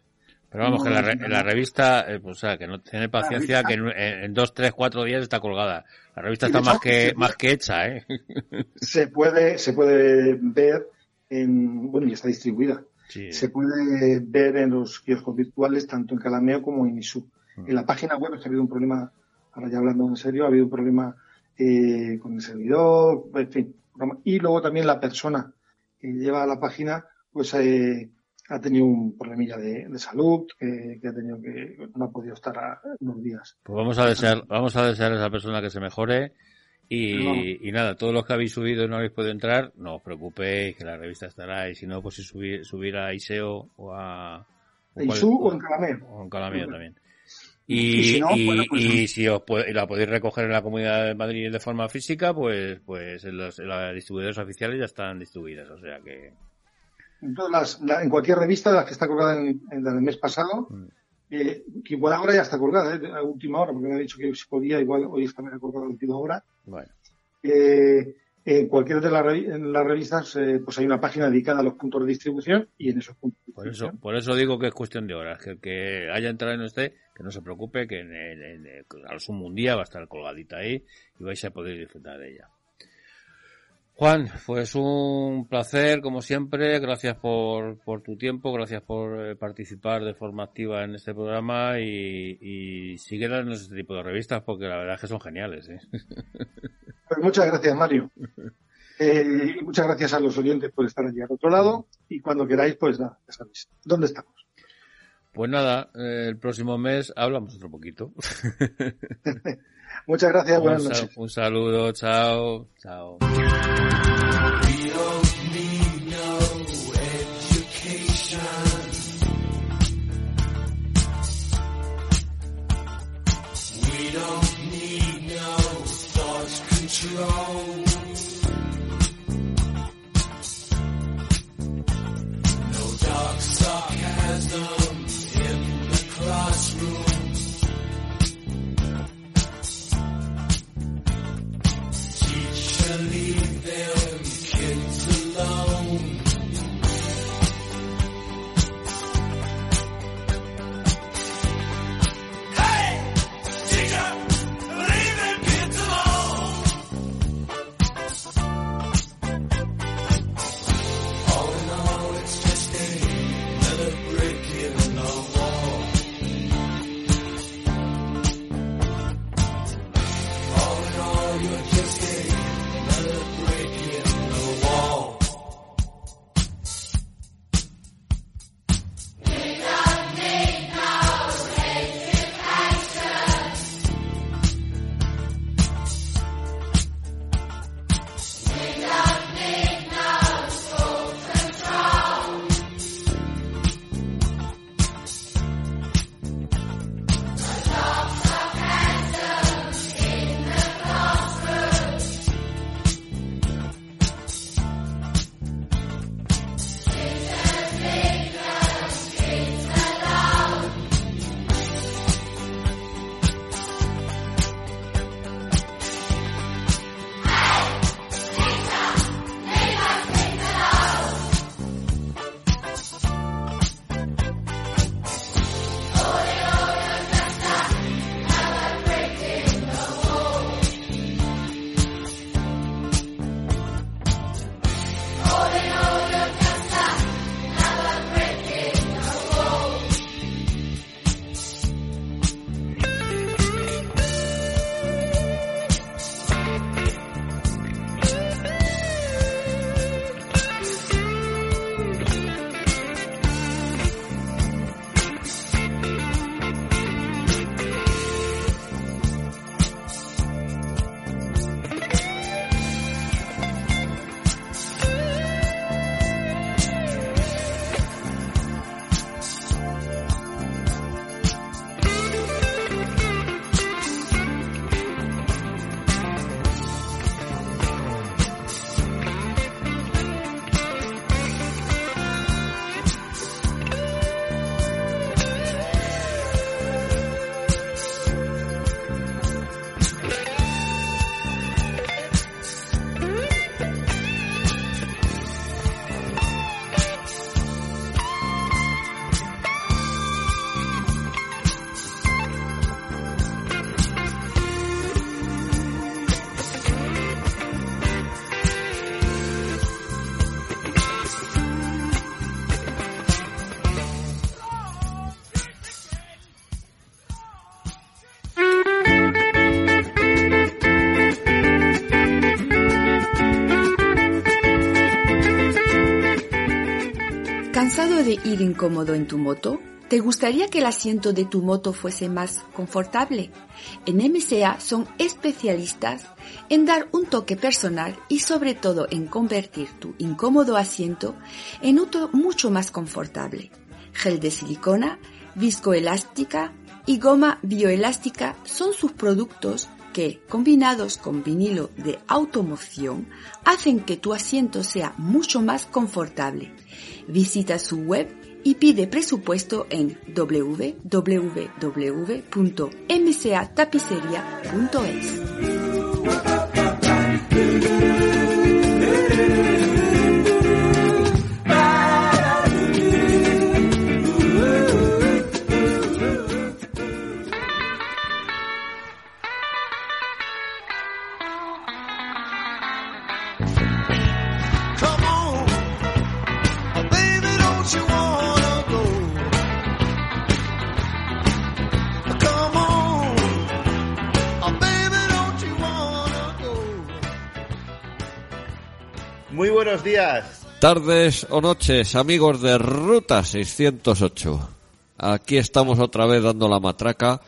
Pero vamos, que en la, revista, eh, pues, o sea, que no tiene paciencia, que en, dos, tres, cuatro días está colgada. La revista está más que, más que hecha, ¿eh? Se puede, se puede ver bueno, ya está distribuida. Se puede ver en los kioscos virtuales tanto en Calameo como en ISU. Mm. En la página web es que ha habido un problema, ahora ya hablando en serio, ha habido un problema eh, con el servidor, en fin. Y luego también la persona que lleva la página, pues eh, ha tenido un problemilla de, salud, que, ha tenido que, no ha podido estar unos días. Pues vamos a desear, vamos a desear a esa persona que se mejore y, y, nada, todos los que habéis subido y no habéis podido entrar, no os preocupéis, que la revista estará y si no, pues si subir, subir a ISEO o a, En Su o en Calamea. O en Calamea también. Y, si, pues si os la podéis recoger en la Comunidad de Madrid de forma física, pues pues en los, distribuidores oficiales ya están distribuidas, o sea que... En, todas las, en cualquier revista, la que está colgada en, en la del mes pasado, mm. Eh, que igual ahora ya está colgada, eh, a última hora, porque me ha dicho que si podía, igual hoy está colgada a última hora. Bueno. Eh, en cualquiera de las, en las revistas eh, pues hay una página dedicada a los puntos de distribución y en esos puntos. Por eso, por eso digo que es cuestión de horas, que que haya entrado en usted, que no se preocupe, que en, al sumo un día va a estar colgadita ahí y vais a poder disfrutar de ella. Juan, pues un placer, como siempre. Gracias por, por tu tiempo, gracias por eh, participar de forma activa en este programa y, y sigue dando este tipo de revistas porque la verdad es que son geniales. ¿eh? Pues muchas gracias, Mario. Eh, y muchas gracias a los oyentes por estar allí al otro lado y cuando queráis, pues nada, ya sabéis. ¿Dónde estamos? Pues nada, el próximo mes hablamos otro poquito. Muchas gracias, buenas noches. Un saludo, chao, chao. de ir incómodo en tu moto? ¿Te gustaría que el asiento de tu moto fuese más confortable? En MCA son especialistas en dar un toque personal y sobre todo en convertir tu incómodo asiento en otro mucho más confortable. gel de silicona, viscoelástica y goma bioelástica son sus productos que, combinados con vinilo de automoción, hacen que tu asiento sea mucho más confortable. Visita su web y pide presupuesto en www.mcatapiceria.es. Muy buenos días. Tardes o noches, amigos de Ruta 608. Aquí estamos otra vez dando la matraca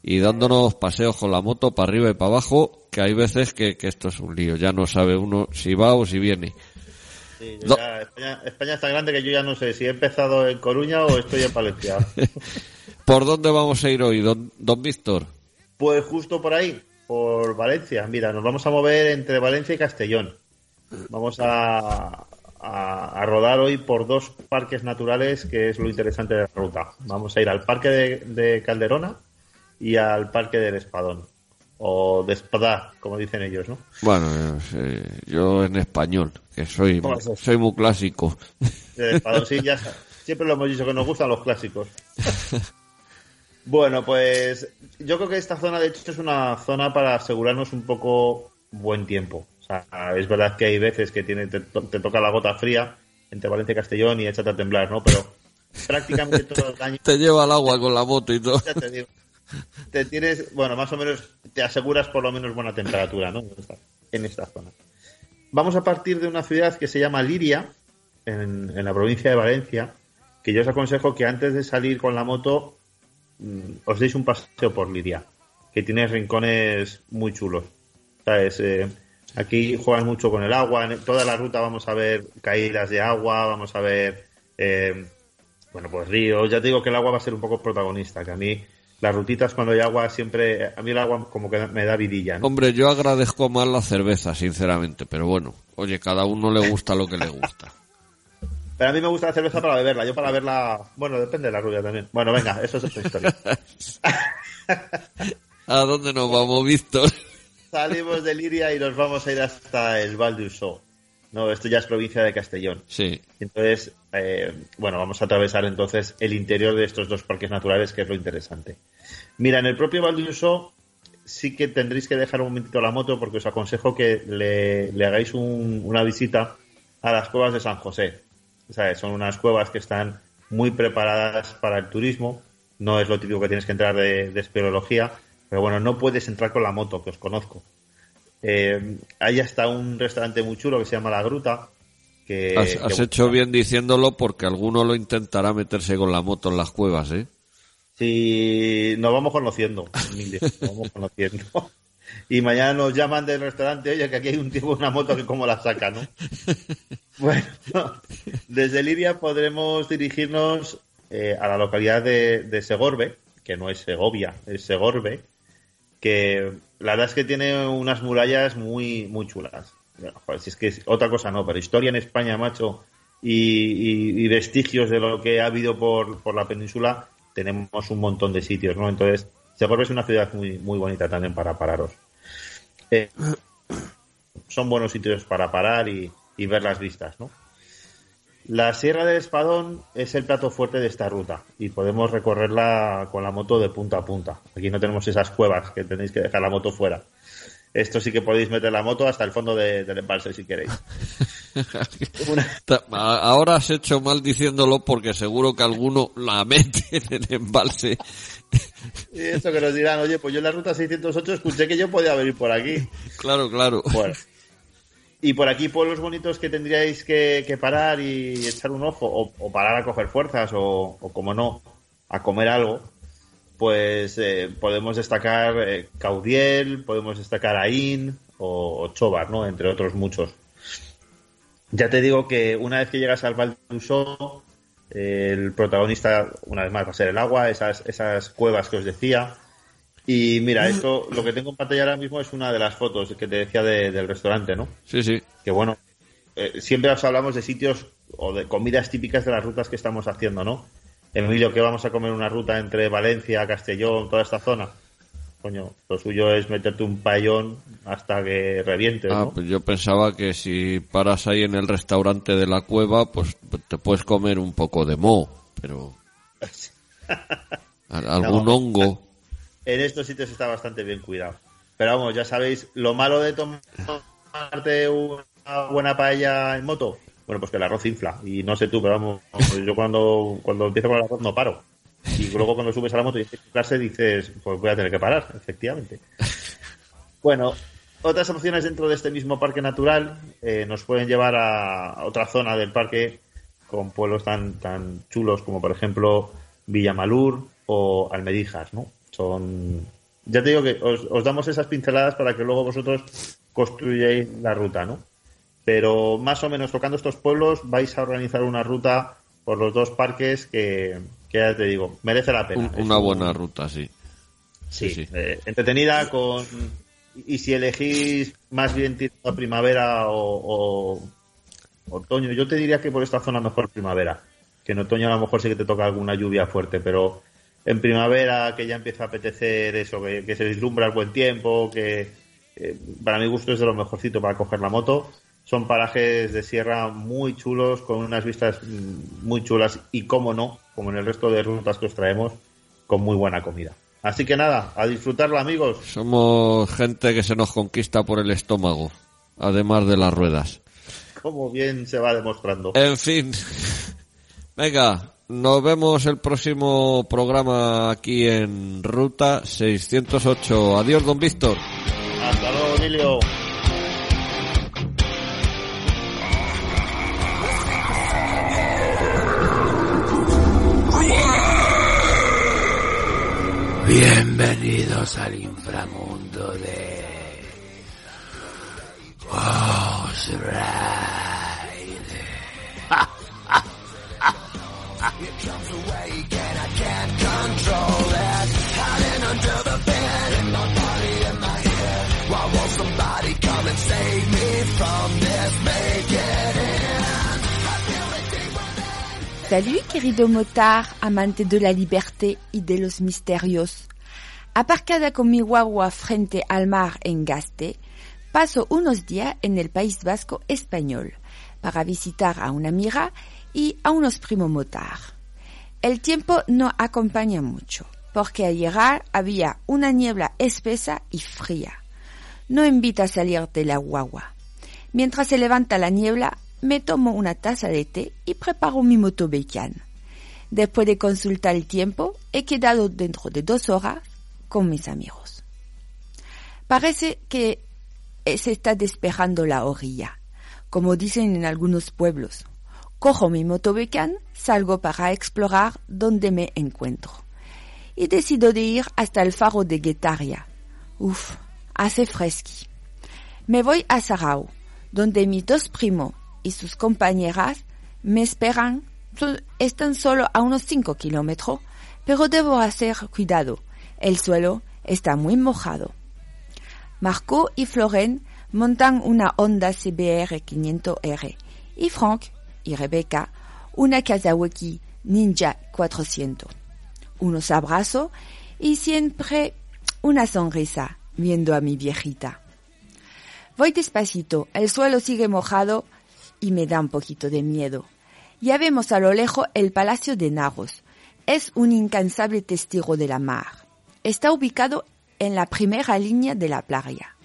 y dándonos paseos con la moto para arriba y para abajo, que hay veces que, esto es un lío, ya no sabe uno si va o si viene. España, España es tan grande que yo ya no sé si he empezado en Coruña o estoy en Palencia. ¿Por dónde vamos a ir hoy, don, don Víctor? Pues justo por ahí, por Valencia. Mira, nos vamos a mover entre Valencia y Castellón. Vamos a, rodar hoy por dos parques naturales, que es lo interesante de la ruta. Vamos a ir al Parque de, Calderona y al Parque del Espadón. O de Espadá, como dicen ellos, ¿no? Bueno, yo en español, que soy, soy muy clásico. Espadón, sí, ya siempre lo hemos dicho que nos gustan los clásicos. bueno, pues yo creo que esta zona, de hecho, es una zona para asegurarnos un poco buen tiempo es verdad que hay veces que tiene, te, toca la gota fría entre Valencia y Castellón y échate a temblar, ¿no? Pero prácticamente todo el año... te lleva el agua con la moto y todo. te tienes, bueno, más o menos te aseguras por lo menos buena temperatura, ¿no? En esta, zona. Vamos a partir de una ciudad que se llama Liria, en, en, la provincia de Valencia, que yo os aconsejo que antes de salir con la moto mm, os deis un paseo por Liria, que tiene rincones muy chulos. ¿Sabes? Eh, Aquí juegan mucho con el agua. En toda la ruta vamos a ver caídas de agua, vamos a ver, eh, bueno, pues ríos. Ya te digo que el agua va a ser un poco protagonista, que a mí las rutitas cuando hay agua siempre, a mí el agua como que me da vidilla. Hombre, yo agradezco más la cerveza, sinceramente, pero bueno, oye, cada uno le gusta lo que le gusta. Pero a mí me gusta la cerveza para beberla, yo para verla, bueno, depende de la rubia también. Bueno, venga, eso es otra historia. ¿A dónde nos vamos, Víctor? Salimos de Liria y nos vamos a ir hasta el Val d'Uso. No, esto ya es provincia de Castellón. Sí. Entonces, eh, bueno, vamos a atravesar entonces el interior de estos dos parques naturales, que es lo interesante. Mira, en el propio Val d'Uso sí que tendréis que dejar un momentito la moto porque os aconsejo que le, hagáis una visita a las cuevas de San José. Son unas cuevas que están muy preparadas para el turismo. No es lo típico que tienes que entrar de, de espeleología, pero bueno, no puedes entrar con la moto, que os conozco. Eh, ahí está un restaurante muy chulo que se llama La Gruta. Que, has, hecho bien diciéndolo porque alguno lo intentará meterse con la moto en las cuevas, ¿eh? Sí, nos vamos conociendo, nos vamos conociendo. Y mañana nos llaman del restaurante, oye, que aquí hay un tipo una moto que cómo la saca, ¿no? Bueno, desde Lidia podremos dirigirnos eh, a la localidad de, de Segorbe, que no es Segovia, es Segorbe, que la verdad es que tiene unas murallas muy, muy chulas. si es que otra cosa no, pero historia en España, macho, y, vestigios de lo que ha habido por, la península, tenemos un montón de sitios, ¿no? Entonces, Segorbe es una ciudad muy, muy bonita también para pararos. Eh, son buenos sitios para parar y ver las vistas, ¿no? La Sierra del Espadón es el plato fuerte de esta ruta y podemos recorrerla con la moto de punta a punta. Aquí no tenemos esas cuevas que tenéis que dejar la moto fuera. Esto sí que podéis meter la moto hasta el fondo del embalse si queréis. Ahora has hecho mal diciéndolo porque seguro que alguno la mete en el embalse. Y eso que nos dirán, oye, pues yo en la ruta 608 escuché que yo podía venir por aquí. Claro, claro. Bueno, y por aquí pueblos bonitos que tendríais que, parar y echar un ojo, o, parar a coger fuerzas, o, como no, a comer algo, pues eh, podemos destacar eh, Caudiel, podemos destacar Ain o, Chobar, ¿no? Entre otros muchos. Ya te digo que una vez que llegas al Val El protagonista, una vez más, va a ser el agua, esas, esas cuevas que os decía. Y mira, esto, lo que tengo en pantalla ahora mismo es una de las fotos que te decía del restaurante, ¿no? Sí, sí. Que bueno, eh, siempre os hablamos de sitios o de comidas típicas de las rutas que estamos haciendo, ¿no? Emilio, que vamos a comer una ruta entre Valencia, Castellón, toda esta zona. Coño, lo suyo es meterte un payón hasta que reviente, ah, pues yo pensaba que si paras ahí en el restaurante de la cueva, pues te puedes comer un poco de mo, pero... algún hongo. En estos sitios está bastante bien cuidado. Pero vamos, ya sabéis, lo malo de tomarte una buena paella en moto, bueno, pues que el arroz infla. Y no sé tú, pero vamos, yo cuando, cuando empiezo con el arroz no paro. Y luego cuando subes a la moto y clase dices, pues voy a tener que parar, efectivamente. Bueno, otras opciones dentro de este mismo parque natural eh, nos pueden llevar a otra zona del parque con pueblos tan, tan chulos como por ejemplo Villamalur o Almedijas, ¿no? Son, ya te digo que os, os damos esas pinceladas para que luego vosotros construyáis la ruta, ¿no? Pero más o menos tocando estos pueblos vais a organizar una ruta por los dos parques que, ya te digo, merece la pena. una buena ruta, sí. Sí, eh, entretenida con... Y si elegís más bien a primavera o, otoño, yo te diría que por esta zona mejor primavera. Que en otoño a lo mejor sí que te toca alguna lluvia fuerte, pero en primavera que ya empieza a apetecer eso, que, se vislumbra el buen tiempo, que eh, para mi gusto es de lo mejorcito para coger la moto son parajes de sierra muy chulos, con unas vistas muy chulas y, como no, como en el resto de rutas que os traemos, con muy buena comida. Así que nada, a disfrutarlo amigos. Somos gente que se nos conquista por el estómago, además de las ruedas. Como bien se va demostrando. En fin, venga, nos vemos el próximo programa aquí en Ruta 608. Adiós, don Víctor. Hasta luego, Emilio. Bienvenidos al inframundo de Salut querido motar, amante de la liberté y de los misterios. Aparcada con mi guagua frente al mar en Gaste, paso unos días en el País Vasco español para visitar a una amiga y a unos primos motar. El tiempo no acompaña mucho, porque al llegar había una niebla espesa y fría. No invita a salir de la guagua. Mientras se levanta la niebla, me tomo una taza de té y preparo mi motobecán. Después de consultar el tiempo, he quedado dentro de dos horas con mis amigos. Parece que se está despejando la orilla, como dicen en algunos pueblos. Cojo mi motobecán, salgo para explorar donde me encuentro. Y decido de ir hasta el faro de Guetaria. Uf, hace fresqui. Me voy a Sarau, donde mis dos primos y sus compañeras me esperan. Están solo a unos 5 kilómetros, pero debo hacer cuidado. El suelo está muy mojado. Marco y Floren montan una Honda CBR 500R y Frank y Rebecca una Kawasaki Ninja 400. Unos abrazos y siempre una sonrisa viendo a mi viejita. Voy despacito, el suelo sigue mojado y me da un poquito de miedo. Ya vemos a lo lejos el Palacio de Narros. Es un incansable testigo de la mar. Está ubicado en la primera línea de la playa.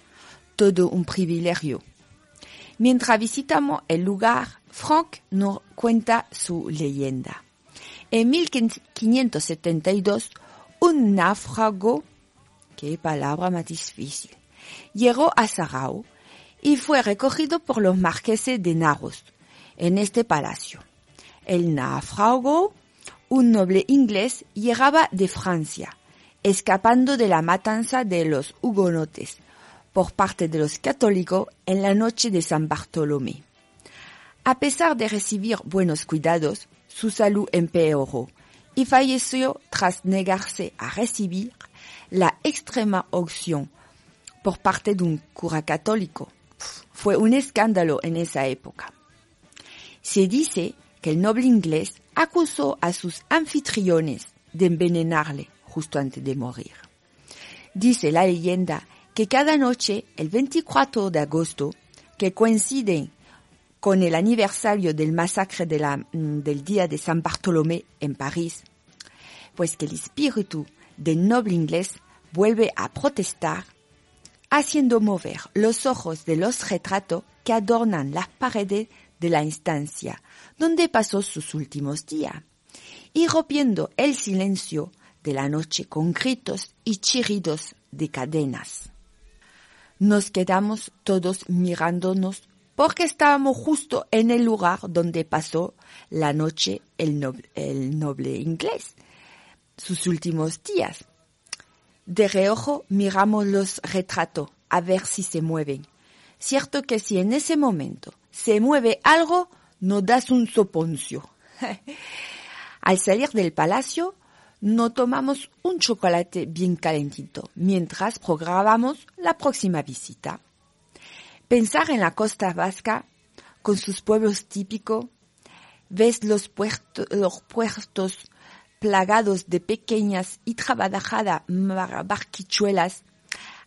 Todo un privilegio. Mientras visitamos el lugar, Frank nos cuenta su leyenda. En 1572, un náufrago, qué palabra más difícil, llegó a Sarau y fue recogido por los marqueses de Narros en este palacio. El náufrago, un noble inglés, llegaba de Francia, escapando de la matanza de los hugonotes por parte de los católicos en la noche de San Bartolomé. A pesar de recibir buenos cuidados, su salud empeoró y falleció tras negarse a recibir la extrema opción por parte de un cura católico. Fue un escándalo en esa época. Se dice que el noble inglés acusó a sus anfitriones de envenenarle justo antes de morir. Dice la leyenda que cada noche, el 24 de agosto, que coincide con el aniversario del masacre mm, del día de San Bartolomé en París, pues que el espíritu del noble inglés vuelve a protestar, haciendo mover los ojos de los retratos que adornan las paredes de la instancia donde pasó sus últimos días, y rompiendo el silencio de la noche con gritos y chirridos de cadenas. Nos quedamos todos mirándonos porque estábamos justo en el lugar donde pasó la noche el noble, el noble inglés, sus últimos días. De reojo miramos los retratos a ver si se mueven. Cierto que si en ese momento se mueve algo, nos das un soponcio. Al salir del palacio, no tomamos un chocolate bien calentito mientras programamos la próxima visita. Pensar en la costa vasca, con sus pueblos típicos, ves los, los puertos plagados de pequeñas y trabajadas barquichuelas,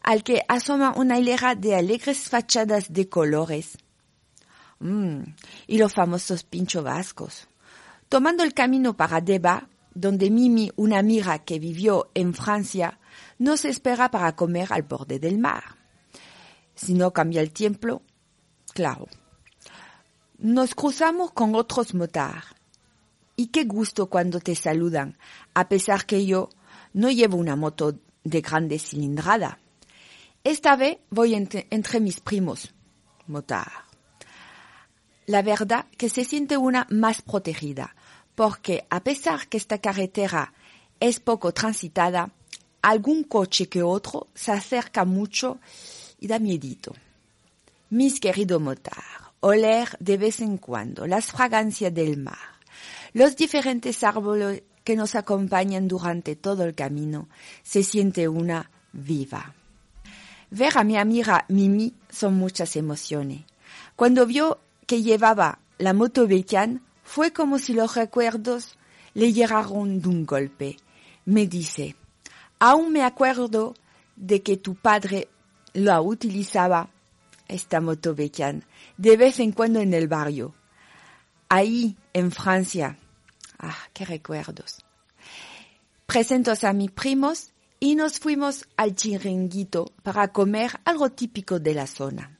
al que asoma una hilera de alegres fachadas de colores. Mm, y los famosos pincho vascos. Tomando el camino para Deba, donde Mimi, una amiga que vivió en Francia, nos espera para comer al borde del mar. Si no cambia el tiempo, claro. Nos cruzamos con otros motar. Y qué gusto cuando te saludan, a pesar que yo no llevo una moto de grande cilindrada. Esta vez voy entre, mis primos, motar. La verdad que se siente una más protegida, porque a pesar que esta carretera es poco transitada, algún coche que otro se acerca mucho y da miedito. Mis queridos motar, oler de vez en cuando las fragancias del mar, los diferentes árboles que nos acompañan durante todo el camino, se siente una viva. Ver a mi amiga Mimi son muchas emociones. Cuando vio que llevaba la moto Betian, fue como si los recuerdos le llegaron de un golpe. Me dice, aún me acuerdo de que tu padre la utilizaba, esta moto de vez en cuando en el barrio. Ahí, en Francia. Ah, qué recuerdos. Presentos a mis primos y nos fuimos al chiringuito para comer algo típico de la zona.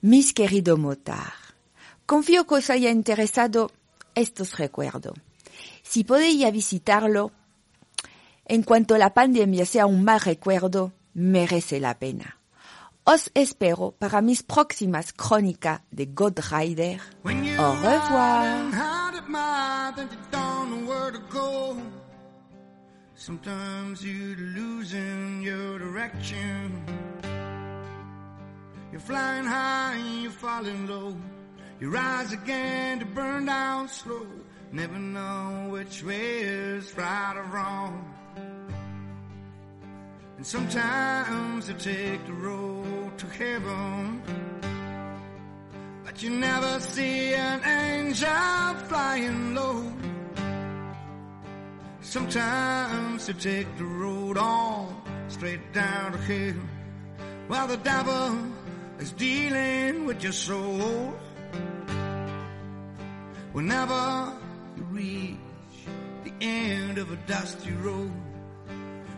Mis queridos motar, confío que os haya interesado estos recuerdos. Si podéis visitarlo, en cuanto la pandemia sea un mal recuerdo, merece la pena. Os espero para mis próximas crónicas de God Rider. Au revoir. Sometimes you're losing your direction. You're flying high and you're falling low. You rise again to burn down slow. Never know which way is right or wrong. And sometimes you take the road to heaven. You never see an angel flying low. Sometimes you take the road on straight down to hell. While the devil is dealing with your soul. Whenever you reach the end of a dusty road,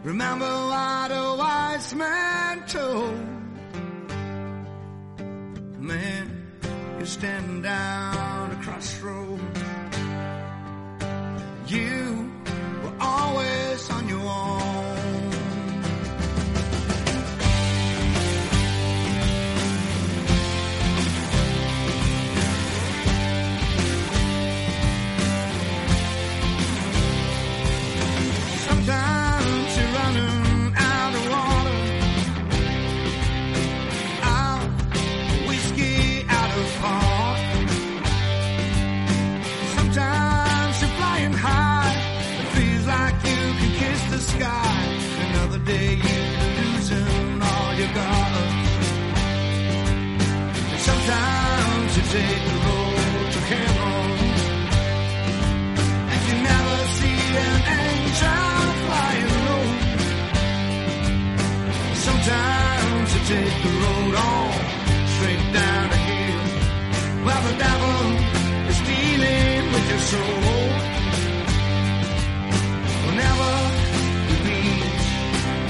remember what a wise man told. Man, you're standing down a crossroad. You were always on your own. You're losing all you got. And sometimes you take the road to heaven. And you never see an angel flying low. Sometimes you take the road on straight down the hill. While the devil is dealing with your soul. Whenever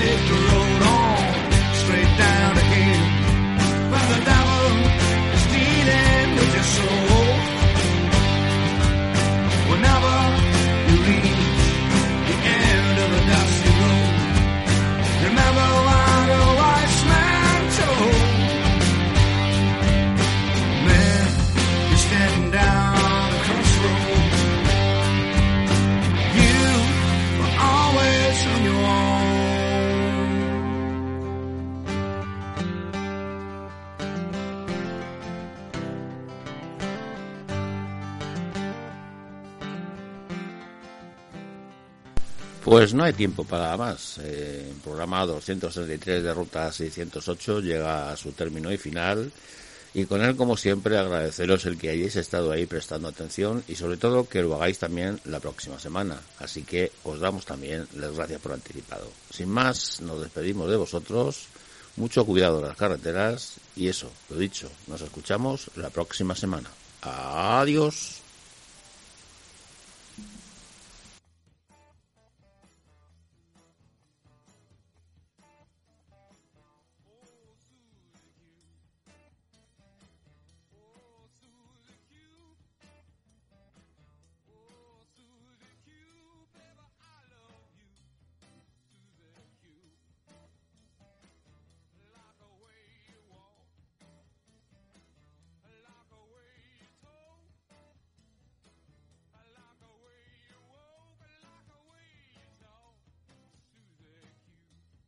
victory. Pues no hay tiempo para más. Eh, el programa 233 de Ruta 608 llega a su término y final. Y con él, como siempre, agradeceros el que hayáis estado ahí prestando atención y sobre todo que lo hagáis también la próxima semana. Así que os damos también las gracias por anticipado. Sin más, nos despedimos de vosotros. Mucho cuidado en las carreteras y eso, lo dicho, nos escuchamos la próxima semana. Adiós.